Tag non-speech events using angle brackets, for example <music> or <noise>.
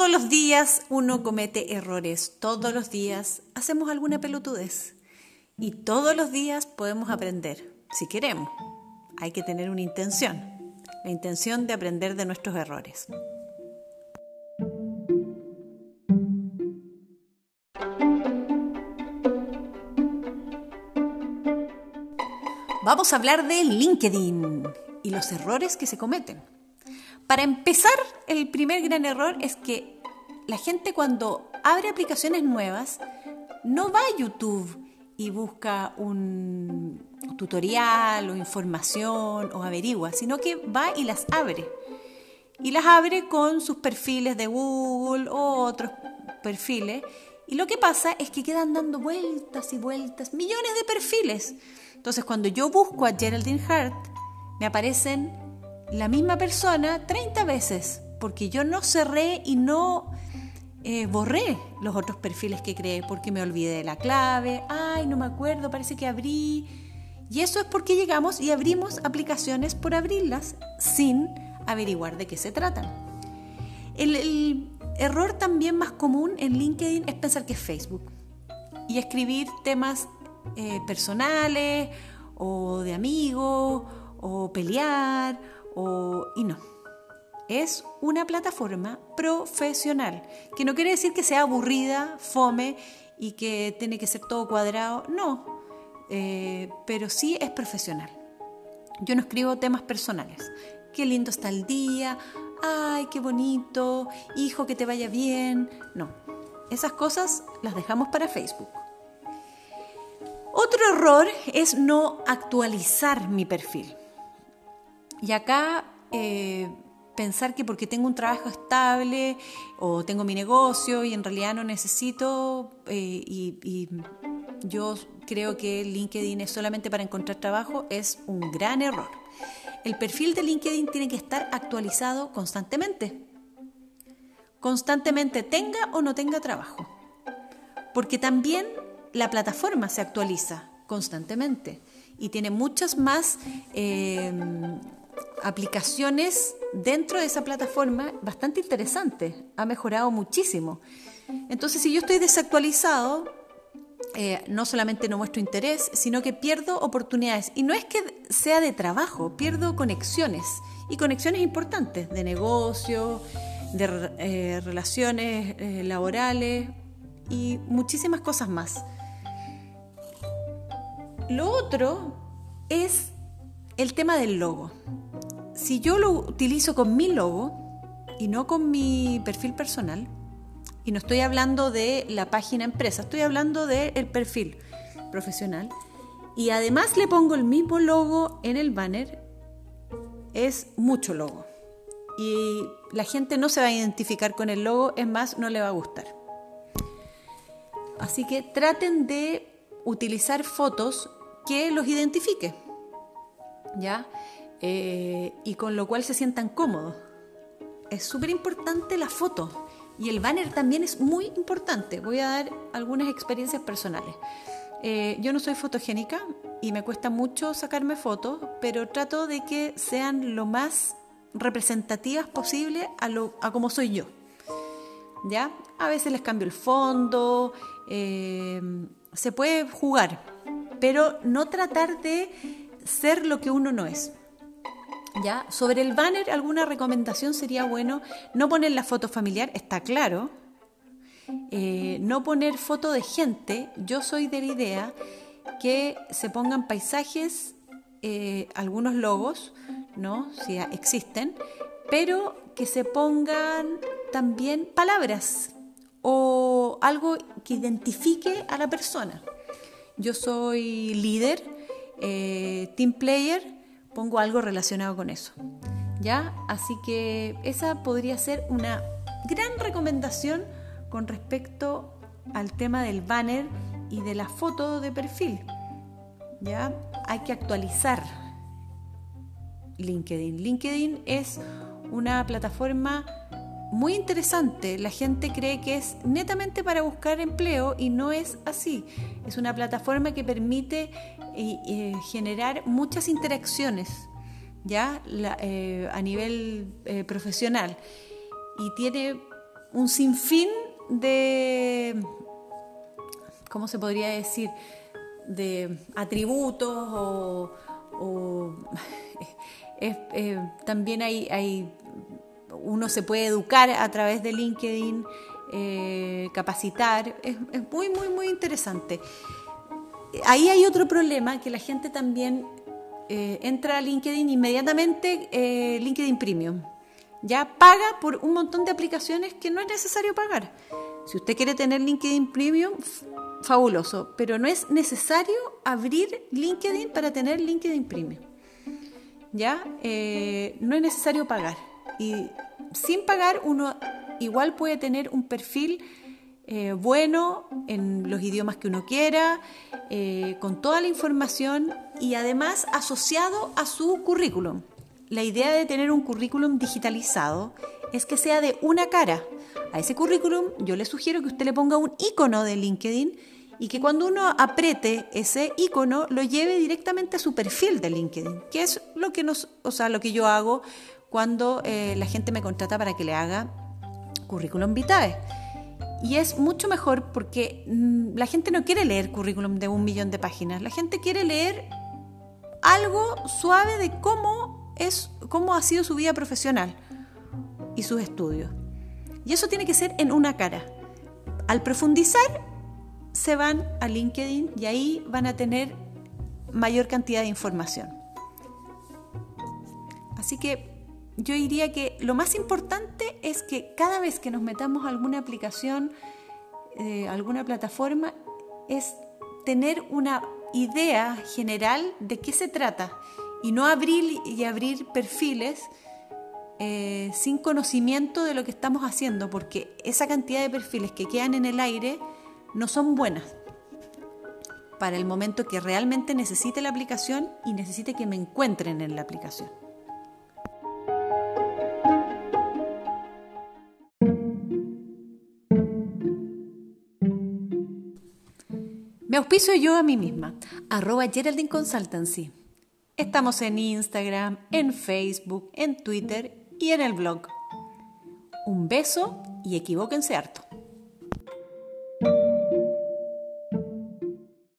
Todos los días uno comete errores, todos los días hacemos alguna pelotudez y todos los días podemos aprender, si queremos. Hay que tener una intención, la intención de aprender de nuestros errores. Vamos a hablar de LinkedIn y los errores que se cometen. Para empezar, el primer gran error es que la gente cuando abre aplicaciones nuevas no va a YouTube y busca un tutorial o información o averigua, sino que va y las abre. Y las abre con sus perfiles de Google o otros perfiles. Y lo que pasa es que quedan dando vueltas y vueltas, millones de perfiles. Entonces cuando yo busco a Geraldine Hart, me aparecen la misma persona 30 veces, porque yo no cerré y no eh, borré los otros perfiles que creé, porque me olvidé de la clave, ay, no me acuerdo, parece que abrí. Y eso es porque llegamos y abrimos aplicaciones por abrirlas sin averiguar de qué se tratan. El, error también más común en LinkedIn es pensar que es Facebook y escribir temas eh, personales o de amigos o pelear y no. Es una plataforma profesional, que no quiere decir que sea aburrida, fome y que tiene que ser todo cuadrado, no, eh, pero sí es profesional. Yo no escribo temas personales. Qué lindo está el día, ay, qué bonito, hijo, que te vaya bien. No, esas cosas las dejamos para Facebook. Otro error es no actualizar mi perfil. Y acá eh, pensar que porque tengo un trabajo estable o tengo mi negocio y en realidad no necesito eh, y, yo creo que LinkedIn es solamente para encontrar trabajo es un gran error. El perfil de LinkedIn tiene que estar actualizado constantemente. Constantemente tenga o no tenga trabajo. Porque también la plataforma se actualiza constantemente y tiene muchas más eh, aplicaciones dentro de esa plataforma bastante interesantes. Ha mejorado muchísimo. Entonces, si yo estoy desactualizado, eh, no solamente no muestro interés, sino que pierdo oportunidades. Y no es que sea de trabajo, pierdo conexiones. Y conexiones importantes, de negocio, de eh, relaciones eh, laborales y muchísimas cosas más. Lo otro es el tema del logo si yo lo utilizo con mi logo y no con mi perfil personal, y no estoy hablando de la página empresa, estoy hablando del perfil profesional, y además le pongo el mismo logo en el banner, es mucho logo. Y la gente no se va a identificar con el logo, es más, no le va a gustar. Así que traten de utilizar fotos que los identifique. ¿Ya? Eh, y con lo cual se sientan cómodos. Es súper importante la foto y el banner también es muy importante. Voy a dar algunas experiencias personales. Eh, yo no soy fotogénica y me cuesta mucho sacarme fotos, pero trato de que sean lo más representativas posible a, lo, como soy yo. ¿Ya? A veces les cambio el fondo, eh, se puede jugar, pero no tratar de ser lo que uno no es. ¿Ya? Sobre el banner, alguna recomendación sería bueno no poner la foto familiar, está claro. Eh, no poner foto de gente. Yo soy de la idea que se pongan paisajes, eh, algunos logos, ¿no? Si existen, pero que se pongan también palabras o algo que identifique a la persona. Yo soy líder, eh, team player, pongo algo relacionado con eso. ¿Ya? Así que esa podría ser una gran recomendación con respecto al tema del banner y de la foto de perfil. ¿Ya? Hay que actualizar LinkedIn. LinkedIn es una plataforma muy interesante. La gente cree que es netamente para buscar empleo y no es así. Es una plataforma que permite eh, eh, generar muchas interacciones ya eh, a nivel profesional y tiene un sinfín de, ¿cómo se podría decir? De atributos o, <laughs> también hay, hay, uno se puede educar a través de LinkedIn, eh, capacitar, es, muy, muy, muy interesante. Ahí hay otro problema, que la gente también eh, entra a LinkedIn inmediatamente, eh, LinkedIn Premium ya paga por un montón de aplicaciones que no es necesario pagar. Si usted quiere tener LinkedIn Premium, fabuloso, pero no es necesario abrir LinkedIn para tener LinkedIn Premium. ¿Ya? No es necesario pagar. Y sin pagar uno igual puede tener un perfil eh, bueno en los idiomas que uno quiera, eh, con toda la información y además asociado a su currículum la idea de tener un currículum digitalizado es que sea de una cara. A ese currículum yo le sugiero que usted le ponga un icono de LinkedIn y que cuando uno apriete ese icono lo lleve directamente a su perfil de LinkedIn, que es lo que nos, o sea, lo que yo hago cuando eh, la gente me contrata para que le haga currículum vitae. Y es mucho mejor porque mm, la gente no quiere leer currículum de un millón de páginas, la gente quiere leer algo suave de cómo es cómo ha sido su vida profesional y sus estudios. Y eso tiene que ser en una cara. Al profundizar, se van a LinkedIn y ahí van a tener mayor cantidad de información. Así que yo diría que lo más importante es que cada vez que nos metamos a alguna aplicación, eh, alguna plataforma, es tener una idea general de qué se trata y no abrir y abrir perfiles eh, sin conocimiento de lo que estamos haciendo, porque esa cantidad de perfiles que quedan en el aire no son buenas para el momento que realmente necesite la aplicación y necesite que me encuentren en la aplicación. Auspicio yo a mí misma, arroba Geraldine Consultancy. Estamos en Instagram, en Facebook, en Twitter y en el blog. Un beso y equivóquense harto.